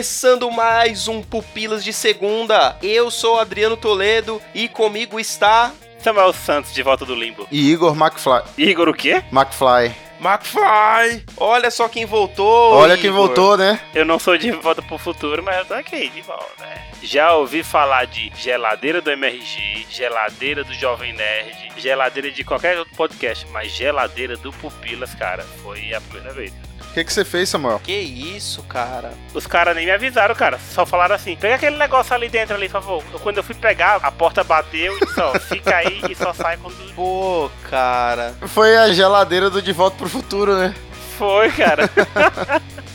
Começando mais um Pupilas de Segunda. Eu sou Adriano Toledo e comigo está. Samuel Santos de volta do limbo. E Igor McFly. Igor o quê? McFly. McFly! Olha só quem voltou! Olha quem Igor. voltou, né? Eu não sou de volta pro futuro, mas eu tô aqui de volta. né? Já ouvi falar de geladeira do MRG, geladeira do Jovem Nerd, geladeira de qualquer outro podcast, mas geladeira do Pupilas, cara, foi a primeira vez. O que, que você fez, Samuel? Que isso, cara? Os caras nem me avisaram, cara. Só falaram assim: pega aquele negócio ali dentro ali, por favor. Eu- Quando eu fui pegar, a porta bateu e só fica aí e só sai quando. Pô, cara. Foi a geladeira do De Volta pro Futuro, né? Foi, cara.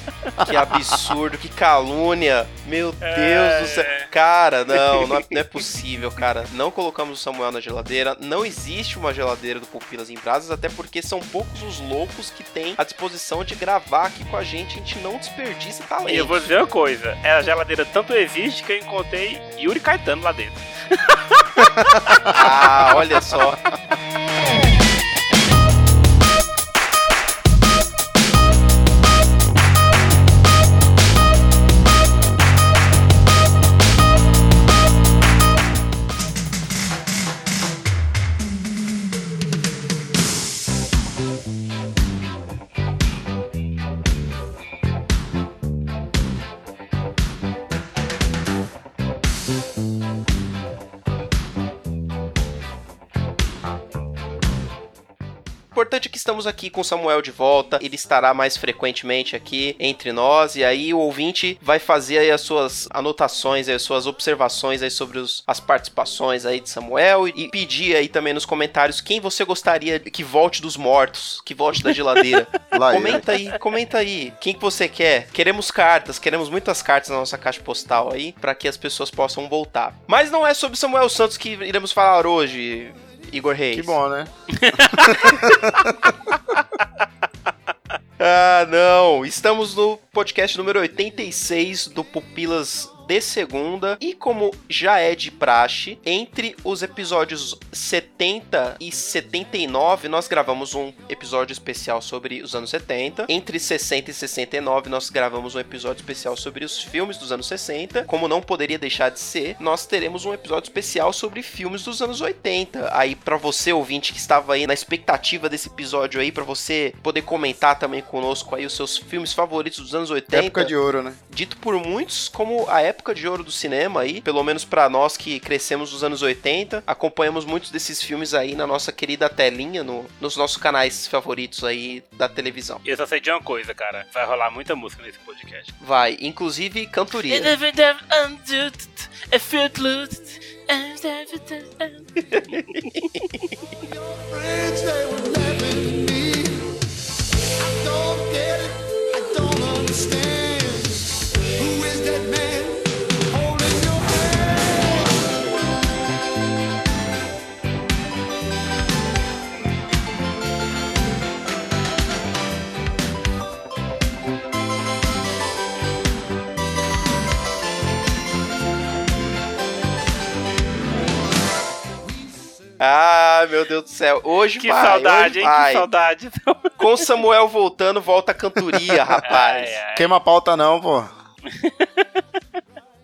Que absurdo, que calúnia. Meu É. Deus do céu. Cara, não, não é, não é possível, cara. Não colocamos o Samuel na geladeira. Não existe uma geladeira do Pupilas em Brasas, até porque são poucos os loucos que têm a disposição de gravar aqui com a gente. A gente não desperdiça talento. E eu vou dizer uma coisa: é a geladeira tanto existe que eu encontrei Yuri Caetano lá dentro. Ah, olha só. Importante é que estamos aqui com o Samuel de volta. Ele estará mais frequentemente aqui entre nós. E aí o ouvinte vai fazer aí as suas anotações, as suas observações aí sobre os- as participações aí de Samuel. E pedir aí também nos comentários quem você gostaria que volte dos mortos, que volte da geladeira. Comenta aí, comenta aí. Quem que você quer? Queremos cartas, queremos muitas cartas na nossa caixa postal aí, para que as pessoas possam voltar. Mas não é sobre Samuel Santos que iremos falar hoje, Igor Reis. Que bom, né? Ah, não. Estamos no podcast número 86 do Pupilas de Segunda. E como já é de praxe, entre os episódios 70 e 79, nós gravamos um episódio especial sobre os anos 70. Entre 60 e 69, nós gravamos um episódio especial sobre os filmes dos anos 60. Como não poderia deixar de ser, nós teremos um episódio especial sobre filmes dos anos 80. Aí, pra você, ouvinte, que estava aí na expectativa desse episódio aí, pra você poder comentar também conosco aí os seus filmes favoritos dos anos 80 Época de ouro, né? dito por muitos como a época de ouro do cinema aí, pelo menos pra nós que crescemos nos anos 80, acompanhamos muitos desses filmes aí na nossa querida telinha, no- nos nossos canais favoritos aí da televisão. Eu só sei de uma coisa, cara. Vai rolar muita música nesse podcast. Vai, inclusive cantoria. I don't understand. Who is that man Ah, meu Deus do céu. Hoje Que vai, saudade, hoje hein? vai. Que saudade. Com Samuel voltando, volta a cantoria, rapaz. Ai, ai. Queima a pauta não, pô.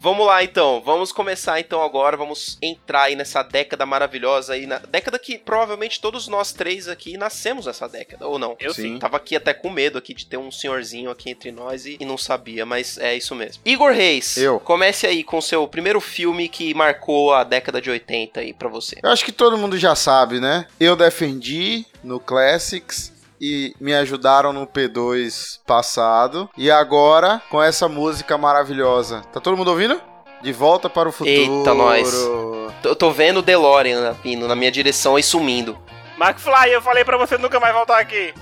Vamos lá então, vamos começar então agora, vamos entrar aí nessa década maravilhosa aí, na década que provavelmente todos nós três aqui nascemos nessa década, ou não? Eu Sim. Tava aqui até com medo aqui de ter um senhorzinho aqui entre nós e, e não sabia, mas é isso mesmo. Igor Reis, Eu. comece aí com seu primeiro filme que marcou a década de 80 aí pra você. Eu acho que todo mundo já sabe, né? Eu defendi no Classics e me ajudaram no P2 passado. E agora, com essa música maravilhosa. Tá todo mundo ouvindo? De volta para o futuro. Eita, nós. Eu tô vendo o DeLorean vindo na minha direção e sumindo. McFly, eu falei pra você nunca mais voltar aqui.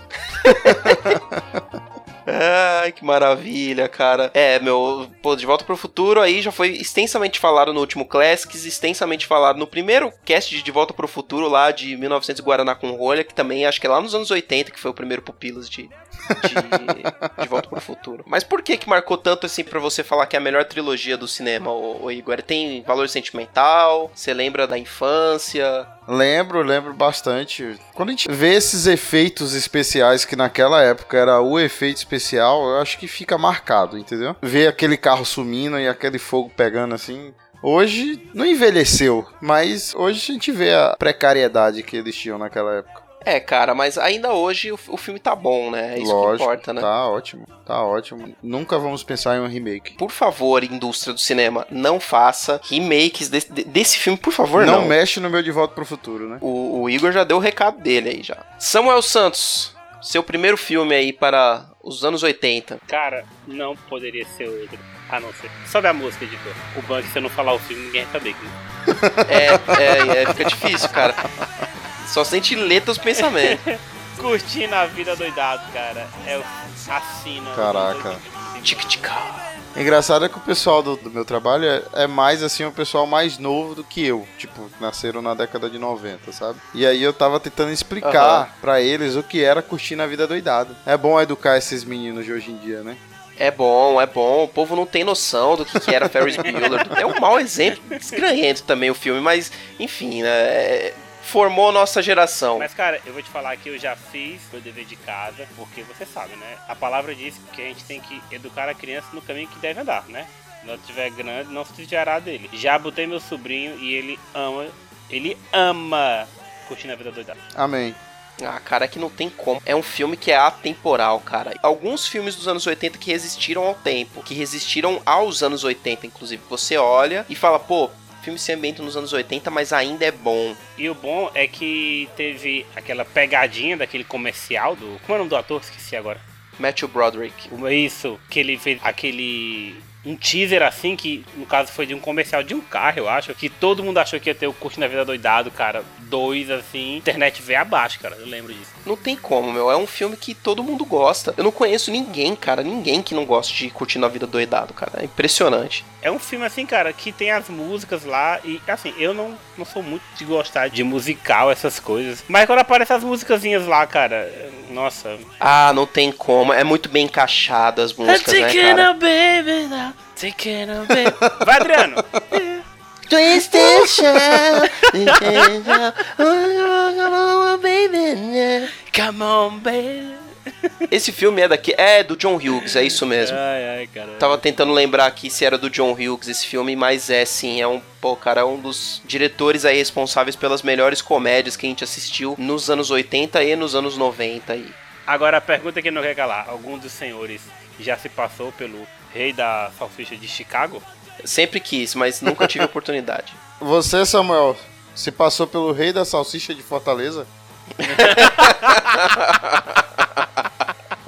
Ai, que maravilha, cara. É, meu, pô, De Volta pro Futuro aí já foi extensamente falado no último Classics, extensamente falado no primeiro cast de De Volta pro Futuro lá de 1900 Guaraná com rolha, que também acho que é lá nos anos 80 que foi o primeiro Pupilas de, de, de Volta pro Futuro. Mas por que que marcou tanto assim pra você falar que é a melhor trilogia do cinema, ô, ô Igor? Tem valor sentimental? Você lembra da infância? Lembro, lembro bastante. Quando a gente vê esses efeitos especiais que naquela época era o efeito especial, eu acho que fica marcado, entendeu? Ver aquele carro sumindo e aquele fogo pegando assim. Hoje não envelheceu, mas hoje a gente vê a precariedade que eles tinham naquela época. É, cara, mas ainda hoje o, o filme tá bom, né? É isso Lógico, que importa, né? Tá ótimo, tá ótimo. Nunca vamos pensar em um remake. Por favor, indústria do cinema, não faça remakes desse, de- desse filme, por favor, não. não mexe no meu De Volta pro Futuro, né? O, o Igor já deu o recado dele aí já. Samuel Santos, seu primeiro filme aí para os anos 80. Cara, não poderia ser outro. A não ser. Sobe a música, editor. O banco, se eu não falar o filme, ninguém vai saber. É, é, é, fica difícil, cara. Só sente letra os pensamentos. Curtindo a vida doidado, cara. É o assina. Caraca. Tic-tica. Engraçado é que o pessoal do, do meu trabalho é, é mais assim, o pessoal mais novo do que eu. Tipo, nasceram na década de 90, sabe? E aí eu tava tentando explicar pra eles o que era curtir na vida doidada. É bom educar esses meninos de hoje em dia, né? É bom, é bom. O povo não tem noção do que, que era Ferris Bueller. É um mau exemplo, desgranhento também o filme, mas enfim, né? é- Formou nossa geração. Mas, cara, eu vou te falar que eu já fiz meu dever de casa, porque você sabe, né? A palavra diz que a gente tem que educar a criança no caminho que deve andar, né? Quando ela estiver grande, não se desviará dele. Já botei meu sobrinho e ele ama, ele ama curtindo a vida doidada. Amém. Ah, cara, é que não tem como. É um filme que é atemporal, cara. Alguns filmes dos anos 80 que resistiram ao tempo, que resistiram aos anos 80, inclusive. Você olha e fala, pô, filme se ambienta nos anos 80, mas ainda é bom. E o bom é que teve aquela pegadinha daquele comercial do. Como é o nome do ator? Esqueci agora. Matthew Broderick. Isso, que ele fez aquele. Um teaser assim, que no caso foi de um comercial de um carro, eu acho. Que todo mundo achou que ia ter o Curtindo a Vida Doidado, cara. Dois, assim. Internet veio abaixo, cara. Eu lembro disso. Não tem como, meu. É um filme que todo mundo gosta. Eu não conheço ninguém, cara. Ninguém que não goste de Curtindo a Vida Doidado, cara. É impressionante. É um filme assim, cara, que tem as músicas lá e assim, eu não, não sou muito de gostar de musical, essas coisas. Mas quando aparecem as musicazinhas lá, cara, nossa. Ah, não tem como. É muito bem encaixado as músicas, né, cara? baby now, taking a baby. Vai, Adriano! Come on, baby. Esse filme é daqui. É do John Hughes, é isso mesmo. Ai, ai, cara. Tava tentando lembrar aqui se era do John Hughes esse filme, mas é sim, é um, pô, cara, é um dos diretores aí responsáveis pelas melhores comédias que a gente assistiu nos anos 80 e nos anos 90 aí. Agora a pergunta que não quer calar: algum dos senhores já se passou pelo rei da salsicha de Chicago? Sempre quis, mas nunca tive oportunidade. Você, Samuel, se passou pelo rei da salsicha de Fortaleza?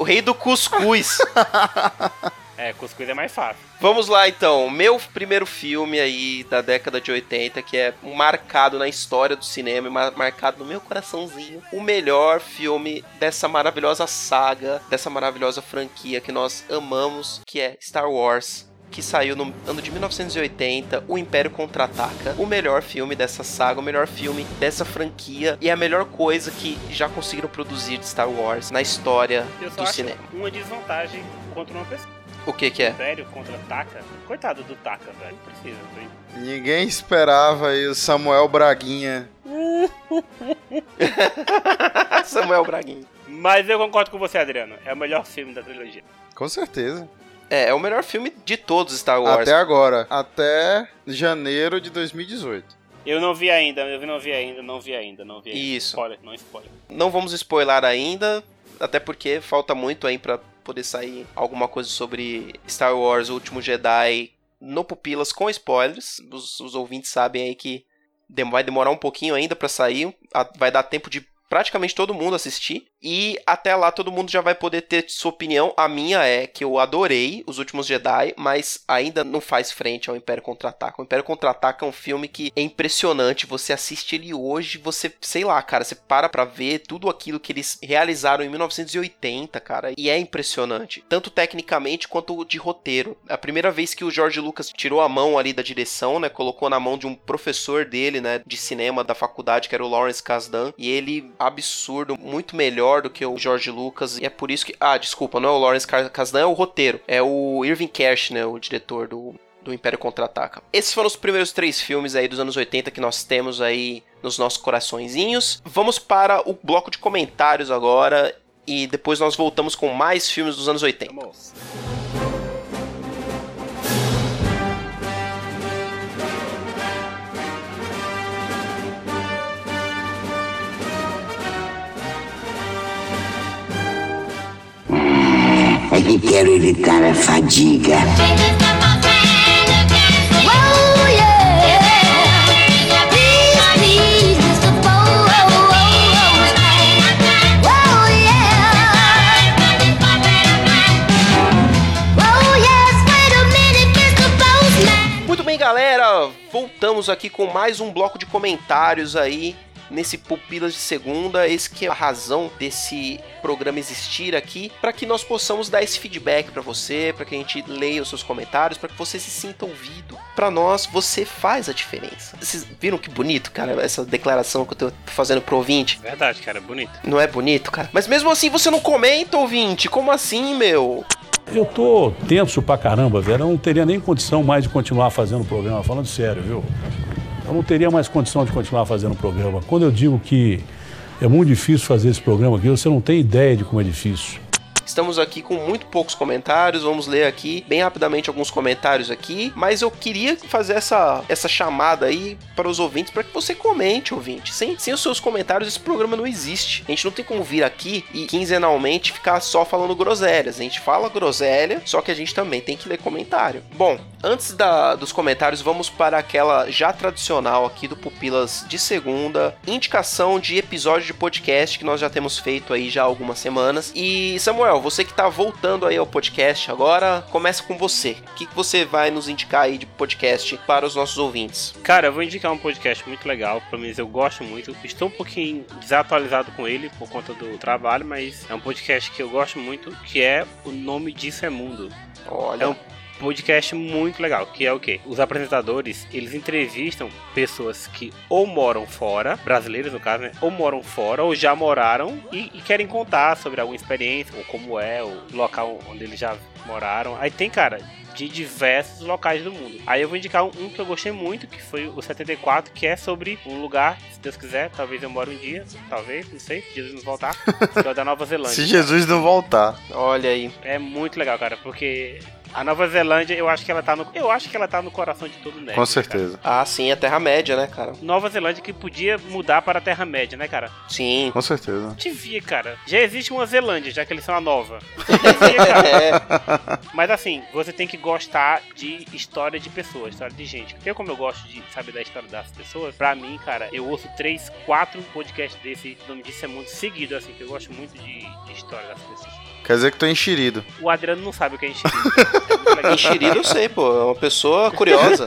O rei do cuscuz. É, cuscuz é mais fácil. Vamos lá então, meu primeiro filme aí da década de 80, que é marcado na história do cinema, e mar- marcado no meu coraçãozinho, o melhor filme dessa maravilhosa saga, dessa maravilhosa franquia que nós amamos, que é Star Wars. Que saiu no ano de 1980, O Império Contra-Ataca. O melhor filme dessa saga, o melhor filme dessa franquia. E a melhor coisa que já conseguiram produzir de Star Wars na história do cinema. uma desvantagem contra uma pessoa. O que que é? Império contra Taka. Coitado do Taka, velho. Não precisa. velho. Ninguém esperava aí o Samuel Braguinha. Samuel Braguinha. Mas eu concordo com você, Adriano. É o melhor filme da trilogia. Com certeza. É, é o melhor filme de todos Star Wars. Até agora. Até janeiro de 2018. Eu não vi ainda, eu não vi ainda, não vi ainda, não vi ainda. Isso. Spoiler, não spoiler. Não vamos spoiler ainda, até porque falta muito aí pra poder sair alguma coisa sobre Star Wars O Último Jedi no Pupilas com spoilers. Os, os ouvintes sabem aí que vai demorar um pouquinho ainda pra sair. Vai dar tempo de praticamente todo mundo assistir. E até lá todo mundo já vai poder ter sua opinião. A minha é que eu adorei Os Últimos Jedi, mas ainda não faz frente ao Império Contra-Ataca. O Império Contra-Ataca é um filme que é impressionante. Você assiste ele hoje, você, sei lá, cara, você para pra ver tudo aquilo que eles realizaram em 1980, cara, e é impressionante. Tanto tecnicamente quanto de roteiro. A primeira vez que o George Lucas tirou a mão ali da direção, né, colocou na mão de um professor dele, né, de cinema da faculdade, que era o Lawrence Kasdan, e ele, absurdo, muito melhor do que o George Lucas, e é por isso que... Ah, desculpa, não é o Lawrence Kasdan, é o roteiro. É o Irving Kersh, né, o diretor do do Império Contra-Ataca. Esses foram os primeiros três filmes aí dos anos 80 que nós temos aí nos nossos coraçõezinhos. Vamos para o bloco de comentários agora e depois nós voltamos com mais filmes dos anos 80. Vamos. Wait a minute, Mr. Postman. Muito bem, galera, voltamos aqui com mais um bloco de comentários aí nesse Pupilas de Segunda. Esse que é a razão desse programa existir aqui, para que nós possamos dar esse feedback para você, para que a gente leia os seus comentários, para que você se sinta ouvido. Para nós, você faz a diferença. Vocês viram que bonito, cara, essa declaração que eu tô fazendo pro ouvinte? Verdade, cara, bonito. Não é bonito, cara? Mas mesmo assim você não comenta, ouvinte. Como assim, meu? Eu tô tenso pra caramba, velho. Eu não teria nem condição mais de continuar fazendo o programa, falando sério, viu? Eu não teria mais condição de continuar fazendo o programa. Quando eu digo que é muito difícil fazer esse programa aqui, você não tem ideia de como é difícil. Estamos aqui com muito poucos comentários, vamos ler aqui bem rapidamente alguns comentários aqui, mas eu queria fazer essa, essa chamada aí para os ouvintes para que você comente, ouvinte. Sem, sem os seus comentários esse programa não existe. A gente não tem como vir aqui e quinzenalmente ficar só falando groselhas. A gente fala groselha, só que a gente também tem que ler comentário. Bom, antes da, dos comentários, vamos para aquela já tradicional aqui do Pupilas de segunda, indicação de episódio de podcast que nós já temos feito aí já há algumas semanas. E Samuel, você que tá voltando aí ao podcast agora, começa com você. O que, que você vai nos indicar aí de podcast para os nossos ouvintes? Cara, eu vou indicar um podcast muito legal, pelo menos eu gosto muito. Estou um pouquinho desatualizado com ele por conta do trabalho, mas é um podcast que eu gosto muito, que é O Nome Disso é Mundo. Olha, É um podcast muito legal, que é o quê? Os apresentadores, eles entrevistam pessoas que ou moram fora, brasileiros no caso, né? Ou moram fora, ou já moraram e, e querem contar sobre alguma experiência, ou como é, o local onde eles já moraram. Aí tem, cara, de diversos locais do mundo. Aí eu vou indicar um, um que eu gostei muito, que foi o 74, que é sobre um lugar, se Deus quiser, talvez eu more um dia, talvez, não sei, se Jesus nos voltar, que é o da Nova Zelândia. Se Jesus não voltar. olha aí. É muito legal, cara, porque a Nova Zelândia, eu acho que ela tá no, eu acho que ela tá no coração de todo nerd. Com certeza. Ah, sim, é Terra-média, né, cara? Nova Zelândia que podia mudar para a Terra Média, né, cara? Sim. Com certeza. Devia, cara. Já existe uma Zelândia, já que eles são a nova. Devia, cara. É, Mas assim, você tem que gostar de história de pessoas, história de gente. Eu, como eu gosto de saber da história das pessoas, pra mim, cara, eu ouço três, quatro podcasts desse, nome disso é muito seguido, assim, que eu gosto muito de, de história das pessoas. Quer dizer que tô enxerido. O Adriano não sabe o que é enxerido. É enxerido eu sei, pô. É uma pessoa curiosa.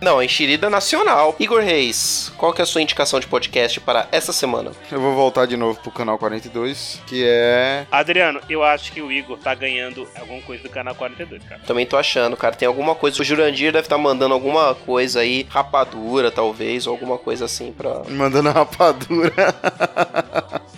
Não, enxerida nacional. Igor Reis, qual que é a sua indicação de podcast para essa semana? Eu vou voltar de novo pro canal 42, que é. Adriano, eu acho que o Igor tá ganhando alguma coisa do canal 42, cara. Também tô achando, cara. Tem alguma coisa. O Jurandir deve estar mandando alguma coisa aí, rapadura, talvez, ou alguma coisa assim pra. Mandando rapadura.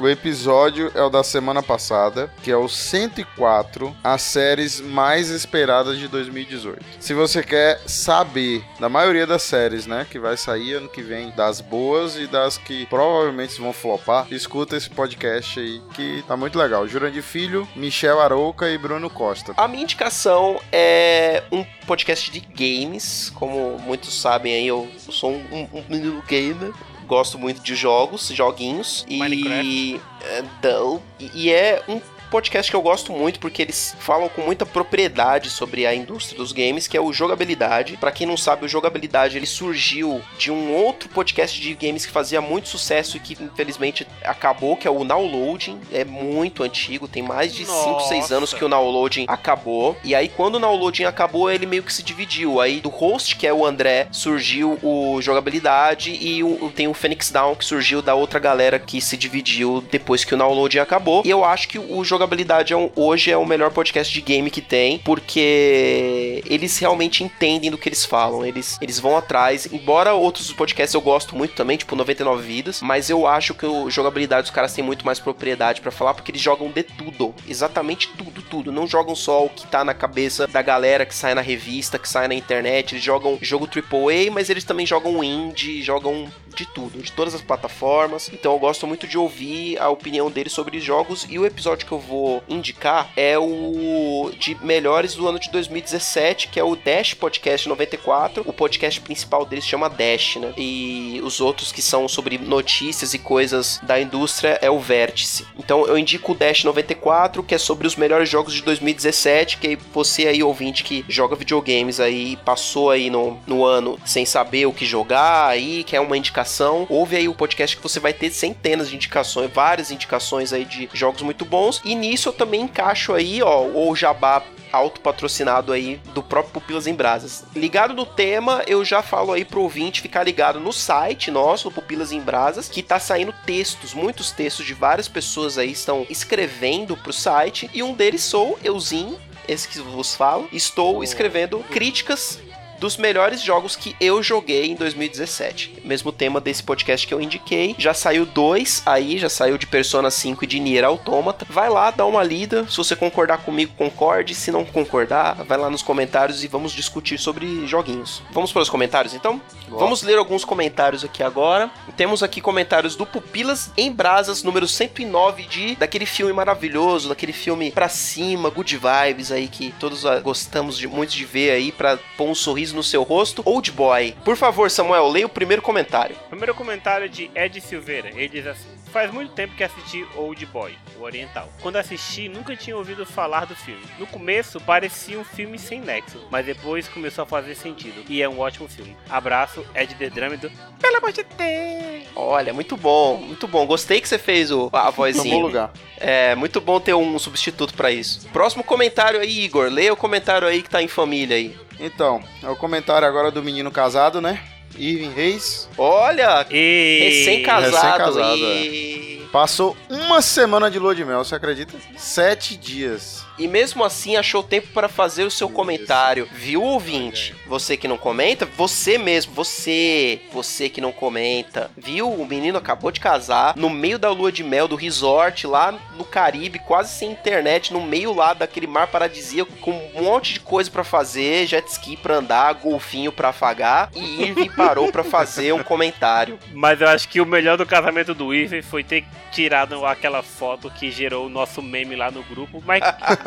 O episódio é o da semana passada, que é o 104, as séries mais esperadas de 2018. Se você quer saber da maioria das séries, né, que vai sair ano que vem, das boas e das que provavelmente vão flopar, escuta esse podcast aí que tá muito legal. Jurandir Filho, Michel Arouca e Bruno Costa. A minha indicação é um podcast de games. Como muitos sabem aí, eu sou um, um, um gamer. Gosto muito de jogos, joguinhos. E. Minecraft. é, Não. E e é um podcast que eu gosto muito porque eles falam com muita propriedade sobre a indústria dos games, que é o Jogabilidade. Pra quem não sabe, o Jogabilidade ele surgiu de um outro podcast de games que fazia muito sucesso e que infelizmente acabou, que é o Nowloading. É muito antigo, tem mais de 5, 6 Nossa. anos que o Nowloading acabou. E aí quando o Nowloading acabou, ele meio que se dividiu. Aí do host, que é o André, surgiu o Jogabilidade e o- tem o Phoenix Down que surgiu da outra galera que se dividiu depois que o Nowloading acabou. E eu acho que o Jogabilidade é um- hoje é o melhor podcast de game que tem, porque eles realmente entendem do que eles falam. Eles, eles vão atrás. Embora outros podcasts eu gosto muito também, tipo 99 Vidas, mas eu acho que o Jogabilidade os caras têm muito mais propriedade pra falar, porque eles jogam de tudo. Exatamente tudo, tudo. Não jogam só o que tá na cabeça da galera que sai na revista, que sai na internet. Eles jogam jogo AAA, mas eles também jogam indie, jogam de tudo, de todas as plataformas. Então eu gosto muito de ouvir a opinião deles sobre jogos. E o episódio que eu vou indicar é o de melhores do ano de 2017, que é o Dash Podcast 94. O podcast principal deles chama Dash, né? E os outros que são sobre notícias e coisas da indústria é o Vértice. Então eu indico o Dash 94, que é sobre os melhores jogos de 2017, que você aí ouvinte que joga videogames aí, passou aí no, no ano sem saber o que jogar aí, quer uma indicação, ouve aí o podcast que você vai ter centenas de indicações, várias indicações aí de jogos muito bons. E nisso eu também encaixo aí, ó, o Jabá autopatrocinado aí do próprio Pupilas em Brasas. Ligado no tema, eu já falo aí pro ouvinte ficar ligado no site nosso, o Pupilas em Brasas, que tá saindo textos, muitos textos de várias pessoas aí estão escrevendo pro site, e um deles sou euzinho, esse que vos falo, estou escrevendo críticas dos melhores jogos que eu joguei em 2017. Mesmo tema desse podcast que eu indiquei. Já saiu dois aí, já saiu de Persona 5 e de Nier Automata. Vai lá, dá uma lida. Se você concordar comigo, concorde. Se não concordar, vai lá nos comentários e vamos discutir sobre joguinhos. Vamos para os comentários então? Vamos ler alguns comentários aqui agora. Temos aqui comentários do Pupilas em Brasas, número 109 de daquele filme maravilhoso, daquele filme pra cima, good vibes aí que todos ah, gostamos de muito de ver aí pra pôr um sorriso no seu rosto. Old Boy. Por favor, Samuel, leia o primeiro comentário. Primeiro comentário de Ed Silveira. Ele diz assim: Faz muito tempo que assisti Old Boy, o Oriental. Quando assisti, nunca tinha ouvido falar do filme. No começo, parecia um filme sem nexo, mas depois começou a fazer sentido. E é um ótimo filme. Abraço, Ed The Drâmido. Pelo amor de Deus! Olha, muito bom, muito bom. Gostei que você fez o, a No vozinha. bom lugar. É, muito bom ter um substituto pra isso. Próximo comentário aí, Igor. Leia o comentário aí que tá em família aí. Então, é o comentário agora do menino casado, né? Irving Reis. Olha, recém-casado. Recém-casado, e... Passou uma semana de lua de mel, você acredita? Sete dias. E mesmo assim achou tempo para fazer o seu comentário. Viu, ouvinte? Você que não comenta, você mesmo, você, você que não comenta. Viu? O menino acabou de casar no meio da lua de mel do resort lá no Caribe, quase sem internet, no meio lá daquele mar paradisíaco com um monte de coisa para fazer, jet ski pra andar, golfinho pra afagar e Irving parou para fazer um comentário. Mas eu acho que o melhor do casamento do Irving foi ter tirado aquela foto que gerou o nosso meme lá no grupo. Mas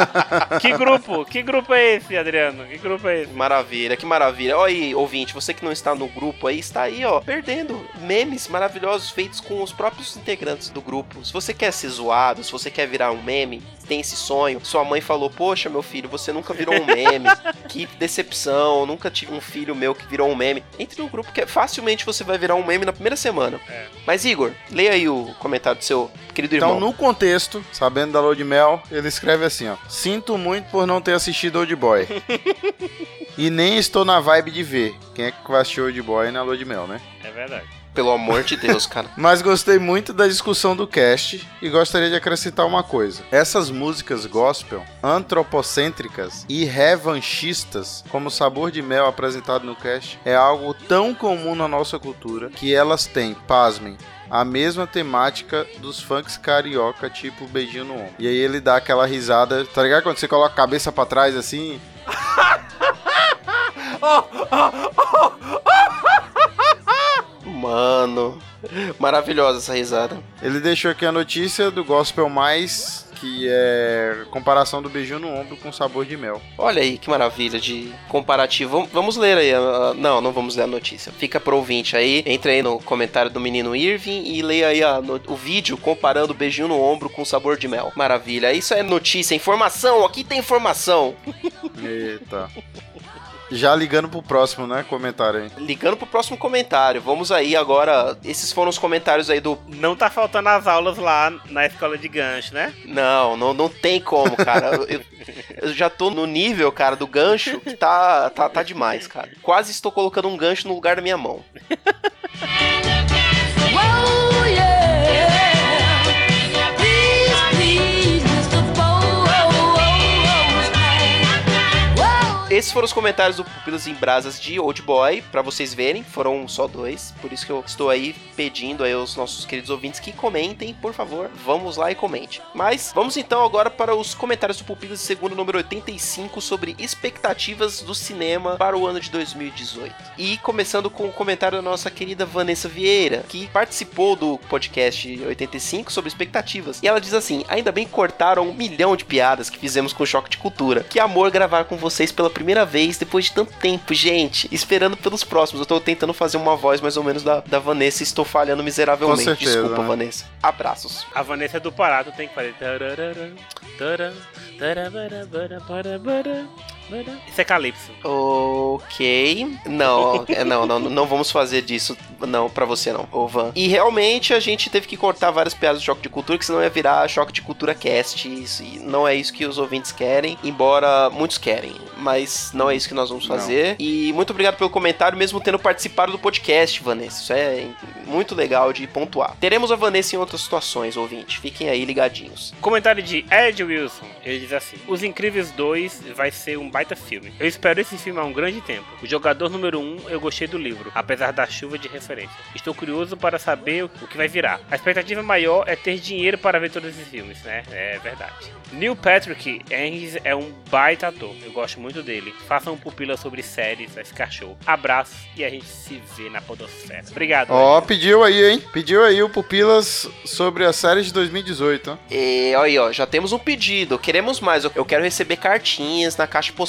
que grupo? Que grupo é esse, Adriano? Que grupo é esse? Maravilha, que maravilha. Olha aí, ouvinte, você que não está no grupo aí, está aí, ó, perdendo memes maravilhosos feitos com os próprios integrantes do grupo. Se você quer ser zoado, se você quer virar um meme, tem esse sonho, sua mãe falou, poxa, meu filho, você nunca virou um meme. que decepção, nunca tive um filho meu que virou um meme. Entre no grupo que facilmente você vai virar um meme na primeira semana. É. Mas, Igor, leia aí o comentário do seu querido Então, irmão. no contexto, sabendo da lua de mel, ele escreve assim, ó. Sinto muito por não ter assistido Old Boy. e nem estou na vibe de ver. Quem é que vai assistir Old Boy na lua de mel, né? É verdade. Pelo amor de Deus, cara. Mas gostei muito da discussão do cast e gostaria de acrescentar uma coisa. Essas músicas gospel, antropocêntricas e revanchistas, como o Sabor de Mel apresentado no cast, é algo tão comum na nossa cultura que elas têm, pasmem, a mesma temática dos funks carioca, tipo beijinho no ombro. E aí ele dá aquela risada, tá ligado? Quando você coloca a cabeça pra trás assim, Mano, Maravilhosa essa risada. Ele deixou aqui a notícia do Gospel Mais, que é comparação do beijinho no ombro com sabor de mel. Olha aí que maravilha de comparativo. Vam- Vamos ler aí. a- Não, não vamos ler a notícia. Fica pro ouvinte aí. Entra aí no comentário do menino Irving e leia aí a o vídeo comparando o beijinho no ombro com sabor de mel. Maravilha. Isso é notícia, informação. Aqui tem informação. Eita. Já ligando pro próximo, né? Comentário aí. Ligando pro próximo comentário. Vamos aí agora. Esses foram os comentários aí do. Não tá faltando as aulas lá na escola de gancho, né? Não, não, não tem como, cara. Eu, eu já tô no nível, cara, do gancho que tá, tá, tá demais, cara. Quase estou colocando um gancho no lugar da minha mão. Esses foram os comentários do Pupilas em Brasas de Old Boy, pra vocês verem, foram só dois, por isso que eu estou aí pedindo aí aos nossos queridos ouvintes que comentem, por favor, vamos lá e comente. Mas vamos então agora para os comentários do Pupilas segundo número 85 sobre expectativas do cinema para o ano de 2018. E começando com o comentário da nossa querida Vanessa Vieira, que participou do podcast 85 sobre expectativas. E ela diz assim: ainda bem que cortaram um milhão de piadas que fizemos com o Choque de Cultura. Que amor gravar com vocês pela primeira vez depois de tanto tempo, gente. Esperando pelos próximos. Eu tô tentando fazer uma voz mais ou menos da, da Vanessa e estou falhando miseravelmente. Com certeza, Desculpa, né? Vanessa. Abraços. A Vanessa é do Pará, tu tem que fazer. tararara, Isso é Calypso. Ok. Não, é, não, não, não vamos fazer disso. Não, pra você não, ô Van. E realmente a gente teve que cortar várias piadas do Choque de Cultura, que senão ia virar Choque de Cultura Cast. Isso, e não é isso que os ouvintes querem, embora muitos querem. Mas não é isso que nós vamos Não. fazer. E muito obrigado pelo comentário, mesmo tendo participado do podcast, Vanessa. Isso é muito legal de pontuar. Teremos a Vanessa em outras situações, ouvinte. Fiquem aí ligadinhos. Comentário de Ed Wilson. Ele diz assim: Os Incríveis 2 vai ser um baita filme. Eu espero esse filme há um grande tempo. O jogador número 1 eu gostei do livro, apesar da chuva de referência. Estou curioso para saber o que vai virar. A expectativa maior é ter dinheiro para ver todos esses filmes, né? É verdade. Neil Patrick Harris é um baita ator. Eu gosto muito dele. Façam um pupila sobre séries, vai ficar show. Abraços e a gente se vê na podosfera. Obrigado. Ó, pediu aí, hein? Pediu aí o Pupilas sobre a série de 2018. ó. E aí, ó, já temos um pedido. Queremos mais. Eu- Eu quero receber cartinhas na caixa postal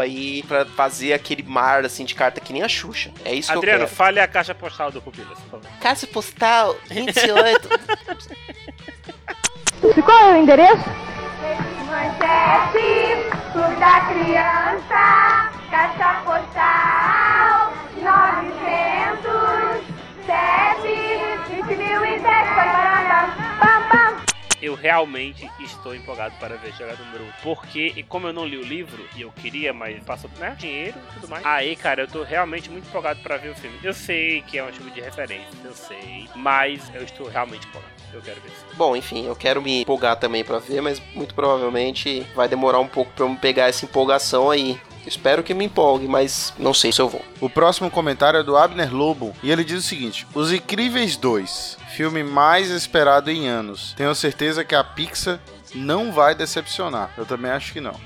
aí pra fazer aquele mar assim de carta que nem a Xuxa. É isso que Adriano, eu quero. fale a caixa postal do Pupilas, por favor. Caixa postal 28. Qual é o endereço? Manchete, Clube da Criança, Caixa Postal, Eu realmente estou empolgado para ver jogador número 1. Porque, e como eu não li o livro, e eu queria, mas passou né, dinheiro e tudo mais. Aí, cara, eu tô realmente muito empolgado para ver o filme. Eu sei que é uma chuva de referência, eu sei. Mas eu estou realmente empolgado. Eu quero ver isso. Bom, enfim, eu quero me empolgar também pra ver, mas muito provavelmente vai demorar um pouco pra eu pegar essa empolgação aí. Espero que me empolgue, mas não sei se eu vou. O próximo comentário é do Abner Lobo e ele diz o seguinte: Os Incríveis 2, filme mais esperado em anos. Tenho certeza que a Pixar não vai decepcionar. Eu também acho que não.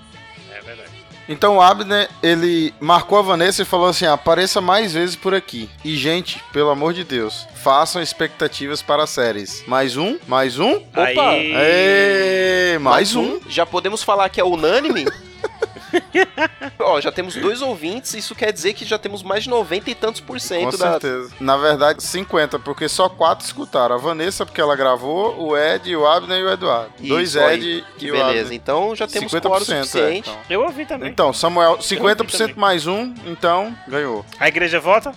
É verdade. Então o Abner, ele marcou a Vanessa e falou assim: apareça mais vezes por aqui. E, gente, pelo amor de Deus, façam expectativas para as séries. Mais um? Mais um? Opa! Aí, Ê, mais um? Já podemos falar que é unânime? Ó, já temos dois ouvintes, isso quer dizer que já temos mais de 90 e tantos por Com cento da. certeza. Na verdade, 50, porque só quatro escutaram. A Vanessa, porque ela gravou, o Ed, o Abner e o Eduardo. Dois Isso aí, Ed e o beleza, Abner. então já temos 50%, quórum é, então. eu ouvi também. Então, Samuel, Eu 50% também. mais um, então ganhou. A igreja vota?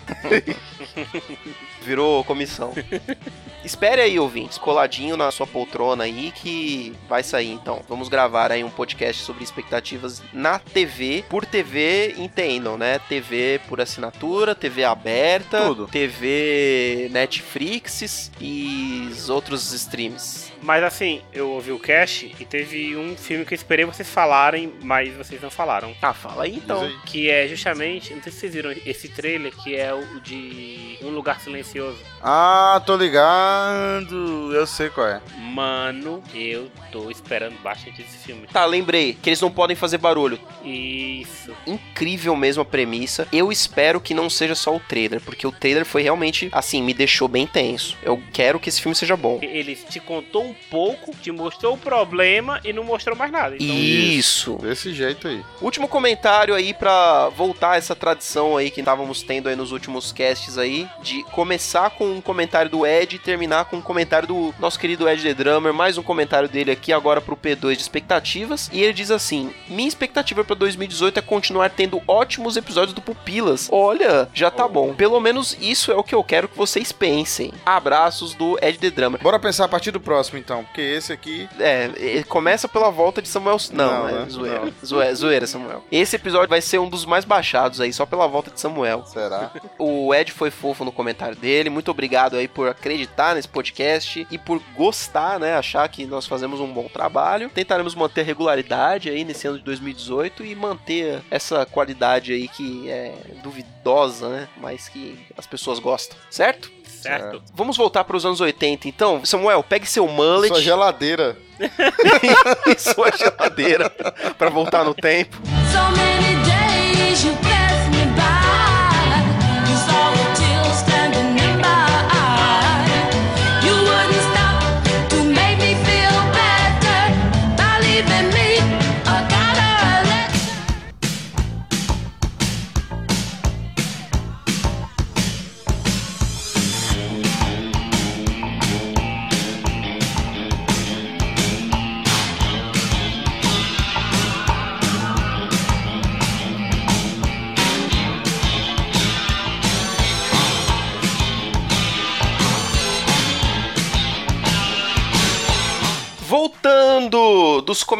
Virou comissão. Espere aí, ouvintes, coladinho na sua poltrona aí que vai sair então. Vamos gravar aí um podcast sobre expectativas na TV, por TV, entendam, né? TV por assinatura, TV aberta, Tudo. TV Netflix e os outros streams. Mas assim, eu ouvi o cast e teve um filme que eu esperei vocês falarem, mas vocês não falaram. Ah, fala aí então. Aí. Que é justamente, não sei se vocês viram esse trailer, que é o de Um Lugar Silencioso. Ah, tô ligado. Eu sei qual é. Mano, eu tô esperando bastante esse filme. Tá, lembrei que eles não podem fazer barulho. Isso. Incrível mesmo a premissa. Eu espero que não seja só o trailer, porque o trailer foi realmente, assim, me deixou bem tenso. Eu quero que esse filme seja bom. Ele te contou um pouco, te mostrou o problema e não mostrou mais nada. Então, Isso. Desse jeito aí. Último comentário aí pra voltar essa tradição aí que estávamos tendo aí nos últimos casts aí, de começar com um comentário do Ed e terminar com um comentário do nosso querido Ed The Drummer, mais um comentário dele aqui agora pro P2 de expectativas, e ele diz assim: "Minha expectativa pra 2018 é continuar tendo ótimos episódios do Pupilas. Olha, já tá bom. Pelo menos isso é o que eu quero que vocês pensem. Abraços do Ed The Drummer. Bora pensar a partir do próximo, então. Porque esse aqui. É, começa pela volta de Samuel. Não, Não, é né? zoeira. Não. Zoeira, zoeira, Samuel. Esse episódio vai ser um dos mais baixados aí, só pela volta de Samuel. Será? O Ed foi fofo no comentário dele. Muito obrigado aí por acreditar nesse podcast e por gostar, né? Achar que nós fazemos um bom trabalho. Tentaremos manter a regularidade aí nesse ano de 2018 e manter essa qualidade aí que é duvidosa, né? Mas que as pessoas gostam, certo? certo? Vamos voltar para os anos 80, então. Samuel, pegue seu mullet Sua geladeira. e sua geladeira para voltar no tempo. So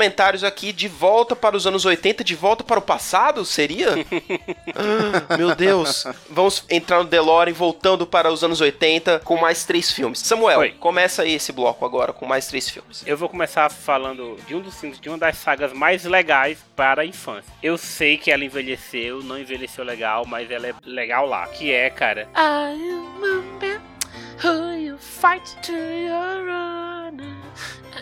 comentários aqui, de volta para os anos 80, de volta para o passado, seria? Ah, Meu Deus. Vamos entrar no DeLorean, voltando para os anos 80, com mais três filmes. Samuel, Oi. começa aí esse bloco agora, com mais três filmes. Eu vou começar falando de um dos filmes, de uma das sagas mais legais para a infância. Eu sei que ela envelheceu, não envelheceu legal, mas ela é legal lá. Que é, cara. I remember who you fight to your honor.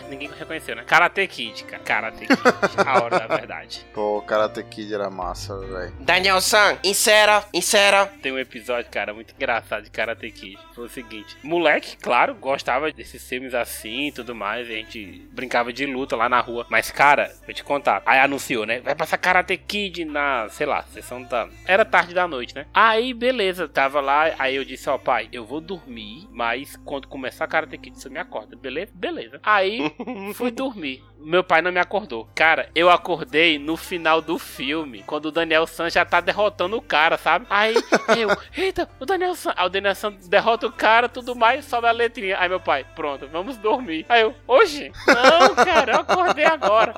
Ninguém reconheceu, né? Karate Kid, cara. Karate Kid. a hora da verdade. Pô, Karate Kid era massa, velho. Daniel San, insera, insera. Tem um episódio, cara, muito engraçado de Karate Kid. Foi o seguinte: moleque, claro, gostava desses filmes assim e tudo mais. A gente brincava de luta lá na rua. Mas, cara, vou te contar. Aí anunciou, né? Vai passar Karate Kid na, sei lá, sessão da. Era tarde da noite, né? Aí, beleza, tava lá. Aí eu disse: Ó, pai, eu vou dormir. Mas quando começar Karate Kid, você me acorda, beleza? Beleza. Aí fui dormir. Meu pai não me acordou. Cara, eu acordei no final do filme, quando o Daniel San já tá derrotando o cara, sabe? Aí eu, eita, o Daniel San. Aí o Daniel San derrota o cara, tudo mais, sobe a letrinha. Aí meu pai, pronto, vamos dormir. Aí eu, hoje? Não, cara, eu acordei agora.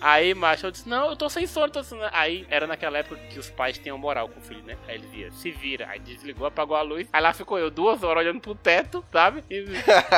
Aí, macho, eu disse, não, eu tô sem sono, tô sem sono. Aí era naquela época que os pais tinham moral com o filho, né? Aí ele dizia, se vira. Aí desligou, apagou a luz. Aí lá ficou eu duas horas olhando pro teto, sabe? E,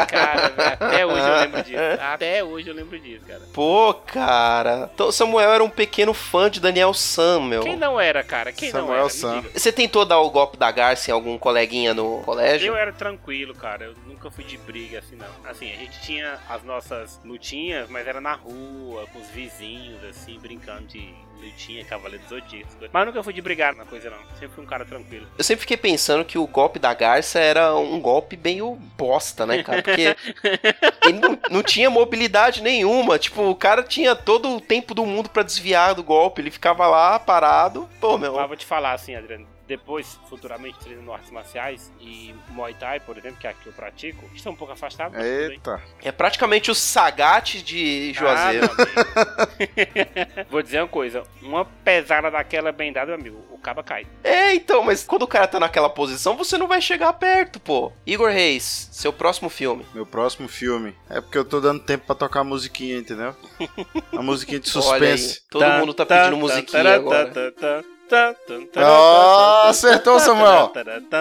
cara, velho, até hoje eu lembro disso. Até hoje eu lembro disso, cara. Pô, cara. Então, Samuel era um pequeno fã de Daniel San, meu. Quem não era, cara? Quem não Samuel era? Me San. diga. Você tentou dar o golpe da garça em algum coleguinha no colégio? Eu era tranquilo, cara. Eu nunca fui de briga assim, não. Assim, a gente tinha as nossas lutinhas, mas era na rua, com os vizinhos, assim, brincando de lutinha, cavaleiro do zodíaco. Mas nunca fui de brigar na coisa, não. Sempre fui um cara tranquilo. Eu sempre fiquei pensando que o golpe da garça era um golpe meio bosta, né, cara? Porque ele não, não tinha mobilidade nenhuma. Tipo, o cara tinha todo o tempo do mundo pra desviar do golpe. Ele ficava lá parado. Pô, meu. Mas vou te falar assim, Adriano. Depois, futuramente, treinando artes marciais e Muay Thai, por exemplo, que é a que eu pratico, estão um pouco afastados. Eita. É praticamente o Sagat de Juazeiro. Ah. Vou dizer uma coisa: uma pesada daquela bem dada, meu amigo, o caba cai. É, então, mas quando o cara tá naquela posição, você não vai chegar perto, pô. Igor Reis, seu próximo filme. Meu próximo filme. É porque eu tô dando tempo pra tocar a musiquinha, entendeu? A musiquinha de Olha aí, suspense. todo mundo tá pedindo musiquinha agora. Acertou, Samuel.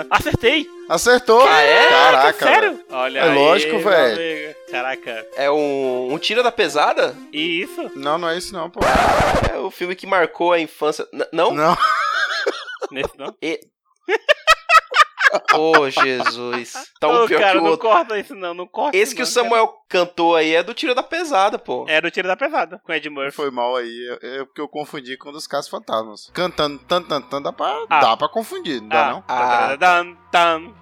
Acertei! Acertou! Ah, é? Caraca, Sério? Olha É aí, lógico, velho. Caraca. É um, um Tira da Pesada? E isso? Não, não é isso não, pô. É o filme que marcou a infância. N- não? Não. Nesse não? E- Ô, Jesus. Tá um Ô, pior cara, que o não outro. corta isso não, não corta Esse que o não, Samuel cantou aí é do Tiro da Pesada, pô. cara. Era o tiro da pesada, com Ed Murphy. Foi mal aí, é é porque eu confundi com um dos casos fantasmas. Cantando tan tan tan dá pra, Ah. dá pra confundir, não dá não? Ah. Tan, tan, tan.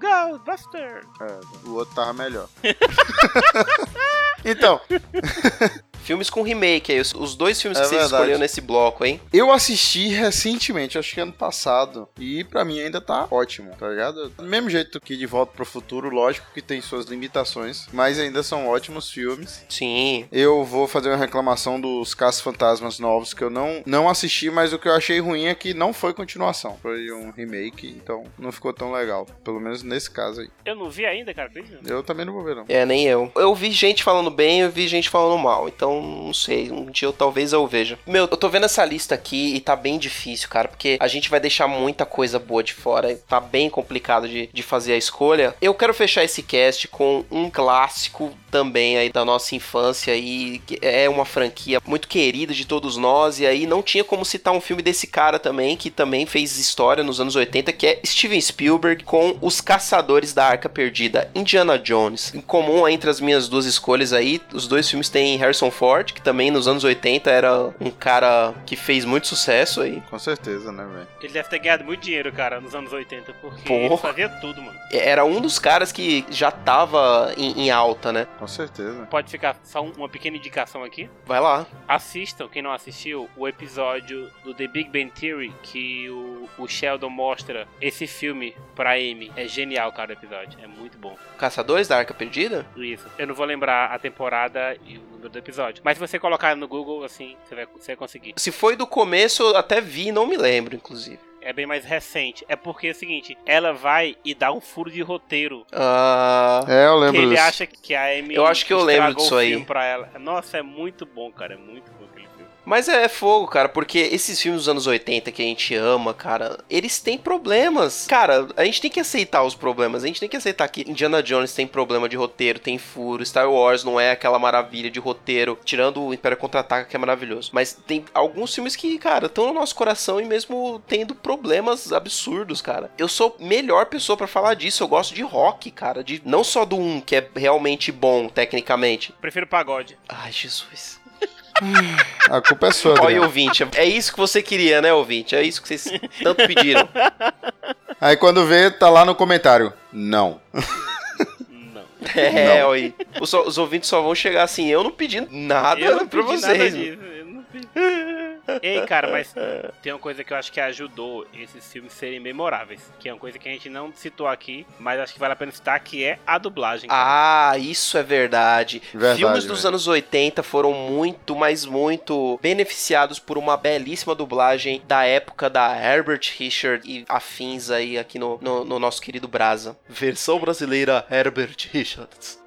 Ghostbuster! É, o outro tava melhor. então, Filmes com remake aí. Os, os dois filmes É que vocês verdade. escolheram nesse bloco, hein? eu assisti recentemente, acho que ano passado, e pra mim ainda tá ótimo, tá ligado? Do mesmo jeito que De Volta pro Futuro, lógico que tem suas limitações, mas ainda são ótimos filmes. Sim. Eu vou fazer uma reclamação dos Caças Fantasmas novos que eu não, não assisti, mas o que eu achei ruim é que não foi continuação. Foi um remake, então não ficou tão legal. Pelo menos nesse caso aí. Eu não vi ainda, cara. Eu também não vou ver, não. É, nem eu. Eu vi gente falando bem, eu vi gente falando mal. Então, não sei. Um dia eu talvez eu veja. Meu, eu tô vendo essa lista aqui e tá bem difícil, cara. Porque a gente vai deixar muita coisa boa de fora. Tá bem complicado de, de fazer a escolha. Eu quero fechar esse cast com um clássico também aí da nossa infância e é uma franquia muito querida de todos nós e aí não tinha como citar um filme desse cara também que também fez história nos anos 80 que é Steven Spielberg com Os Caçadores da Arca Perdida, Indiana Jones. Em comum entre as minhas duas escolhas aí, os dois filmes têm Harrison Ford, que também nos anos 80 era um cara que fez muito sucesso aí. Com certeza, né, velho? Ele deve ter ganhado muito dinheiro, cara, nos anos 80, porque Porra. ele fazia tudo, mano. Era um dos caras que já tava em, em alta, né? Com certeza. Pode ficar só um- uma pequena indicação aqui. Vai lá. Assistam, quem não assistiu, o episódio do The Big Bang Theory que o, o Sheldon mostra esse filme pra Amy. É genial, cara, o episódio. É muito bom. Caçadores da Arca Perdida? Isso. Eu não vou lembrar a temporada e o número do episódio. Mas se você colocar no Google, assim, você vai, você vai conseguir. Se foi do começo, eu até vi, não me lembro, inclusive. É bem mais recente. É porque é o seguinte, ela vai e dá um furo de roteiro. Ah. É, eu Que lembro ele disso. acha que a Amy Eu acho que eu lembro disso o aí. Pra ela. Nossa, é muito bom, cara. É muito. Mas é fogo, cara, porque esses filmes dos anos 80 que a gente ama, cara, eles têm problemas. Cara, a gente tem que aceitar os problemas. A gente tem que aceitar que Indiana Jones tem problema de roteiro, tem furo. Star Wars não é aquela maravilha de roteiro, tirando o Império Contra-Ataca, que é maravilhoso. Mas tem alguns filmes que, cara, estão no nosso coração e mesmo tendo problemas absurdos, cara. Eu sou melhor pessoa pra falar disso. Eu gosto de rock, cara, de não só do um que é realmente bom tecnicamente. Prefiro pagode. Ai, Jesus. A culpa é sua, Olha, Adriano. ouvinte, é isso que você queria, né, ouvinte? É isso que vocês tanto pediram. Aí quando vê, tá lá no comentário. Não. Não. É, aí. Os, os ouvintes só vão chegar assim, eu não pedi nada eu não pra pedi vocês. nada disso. Eu não pedi. Ei, cara, mas tem uma coisa que eu acho que ajudou esses filmes serem memoráveis. Que é uma coisa que a gente não citou aqui, mas acho que vale a pena citar, que é a dublagem. cara. Ah, isso é verdade. Verdade, Filmes dos velho. anos 80 foram muito, mas muito beneficiados por uma belíssima dublagem da época da Herbert Richard e afins aí aqui no, no, no nosso querido Brasa. Versão brasileira Herbert Richards.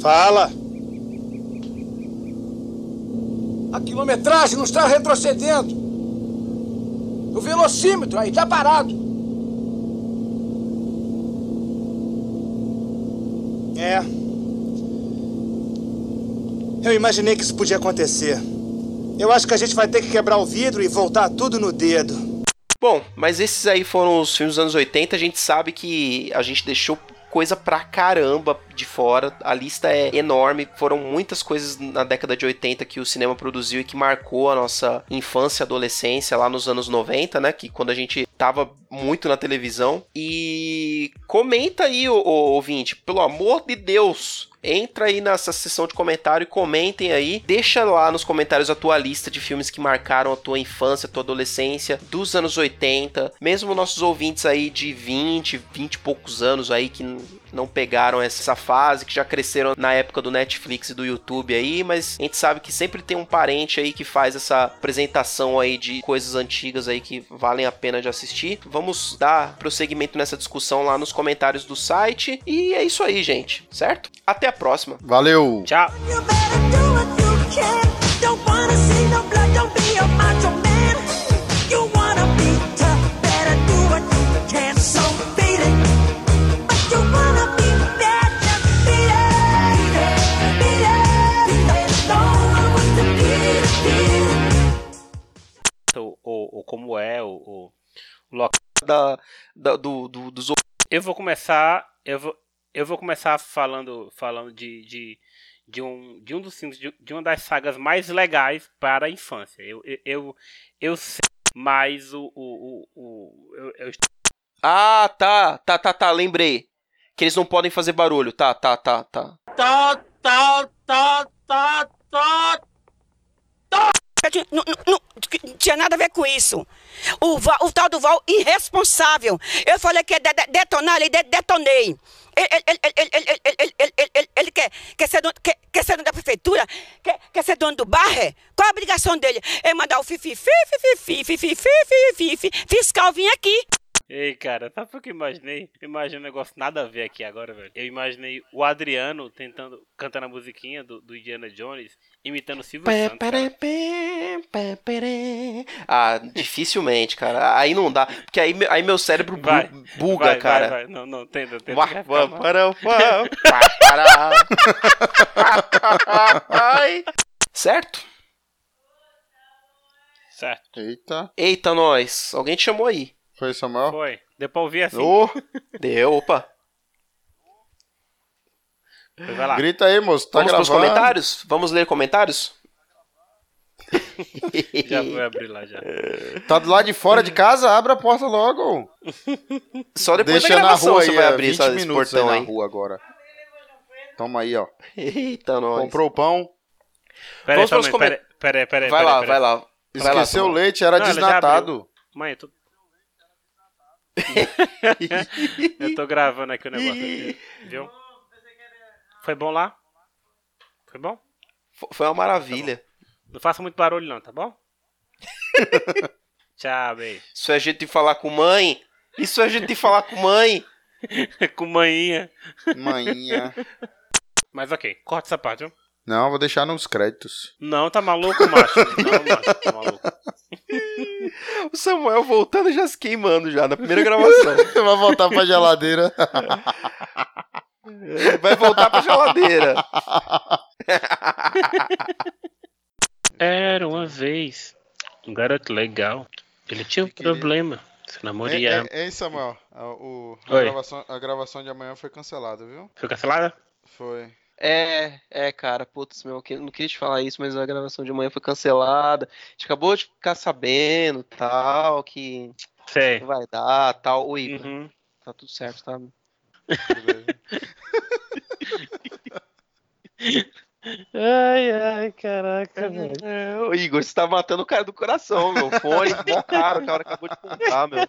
Fala! A quilometragem não está retrocedendo. O velocímetro aí está parado. É. Eu imaginei que isso podia acontecer. Eu acho que a gente vai ter que quebrar o vidro e voltar tudo no dedo. Bom, mas esses aí foram os filmes dos anos 80. A gente sabe que a gente deixou coisa pra caramba de fora. A lista é enorme. Foram muitas coisas na década de 80 que o cinema produziu e que marcou a nossa infância e adolescência lá nos anos 90, né? Que quando a gente tava muito na televisão. E comenta aí, ô, ô, ouvinte, pelo amor de Deus. Entra aí nessa seção de comentário e comentem aí. Deixa lá nos comentários a tua lista de filmes que marcaram a tua infância, a tua adolescência, dos anos 80. Mesmo nossos ouvintes aí de 20, 20 e poucos anos aí que não pegaram essa fase, que já cresceram na época do Netflix e do YouTube aí, mas a gente sabe que sempre tem um parente aí que faz essa apresentação aí de coisas antigas aí que valem a pena de assistir. Vamos dar prosseguimento nessa discussão lá nos comentários do site. E é isso aí, gente, certo? Até a próxima. Valeu! Tchau. O, o, o local. Da, da- do, do, dos Eu vou começar. Eu vou, eu vou começar falando, falando de, de, de, um, de um dos filmes, de, de uma das sagas mais legais para a infância. Eu, eu, eu, eu sei, mas o. o, o, o eu, eu Ah, tá, tá, tá, tá, lembrei. Que eles não podem fazer barulho. Tá, tá, tá, tá. Tá, tá, tá, tá, tá nunca tinha, não, não, tinha nada a ver com isso. O, Val, o tal do Val irresponsável. Eu falei que ia de, de, detonar ali, de, detonei. Ele, ele, ele, ele, quer, quer, ser dono, quer, quer ser dono da prefeitura? Quer, quer ser dono do barre? Qual a obrigação dele? É mandar o fifi, fifi, fifi, fifi, fifi, fifi, fifi, fiscal vir aqui. Ei, cara, sabe o que eu imaginei? Eu imaginei um negócio nada a ver aqui agora, velho. Eu imaginei o Adriano tentando, cantando a musiquinha do, do Indiana Jones, imitando o Silvio Pé, Santos. pé, pé. Ah, dificilmente, cara. Aí não dá. Porque aí, aí meu cérebro bu- Vai, buga, vai, cara. Vai, vai. Não, não, tenta, tenta. Mal. para, para. Ai. Certo? Certo. Eita. Eita, nós. Alguém te chamou aí. Foi, Samuel? Foi. Deu pra ouvir assim? Ô, deu, opa. Pois vai lá. Grita aí, moço. Tá Vamos pros gravando. comentários? Vamos ler comentários? Já vou abrir lá já. Tá do lado de fora de casa? Abre a porta logo. Só depois Deixa da na gravação rua você aí, vai é, abrir 20 essa- esse minutos portão aí aí. na rua agora. Toma aí, ó. Eita, nós. Comprou o pão. Pera aí, Vamos só um pros momento, comen- pera, pera, pera, Vai lá, vai lá. Esqueceu o leite, era Não, desnatado. Mãe, eu tô... eu tô gravando aqui o negócio, aqui, viu? Foi bom lá? Foi bom? Foi uma maravilha. Não faça muito barulho não, tá bom? Tchau, beijo. Isso é jeito de falar com mãe. Isso é jeito de falar com mãe. Com manhinha. Manhinha. Mas ok, corta essa parte, viu? Não, vou deixar nos créditos. Não, tá maluco, macho? Não, macho, tá maluco. O Samuel voltando já se queimando já na primeira gravação. Vai voltar pra geladeira. Vai voltar pra geladeira. Era uma vez um garoto legal. Ele tinha um problema. Se namoria. Ei, ei, Samuel, a, o- a gravação, a gravação de amanhã foi cancelada, viu? Foi cancelada? Foi. É, é, cara, putz, meu, não queria te falar isso, mas a gravação de manhã foi cancelada. A gente acabou de ficar sabendo, tal, que Sei. vai dar, tal. Oi, Uhum. tá tudo certo, tá? Ai, ai, caraca, velho. É, ô, Igor, você tá matando o cara do coração, meu. Fone, mó caro, o cara acabou de comprar, meu.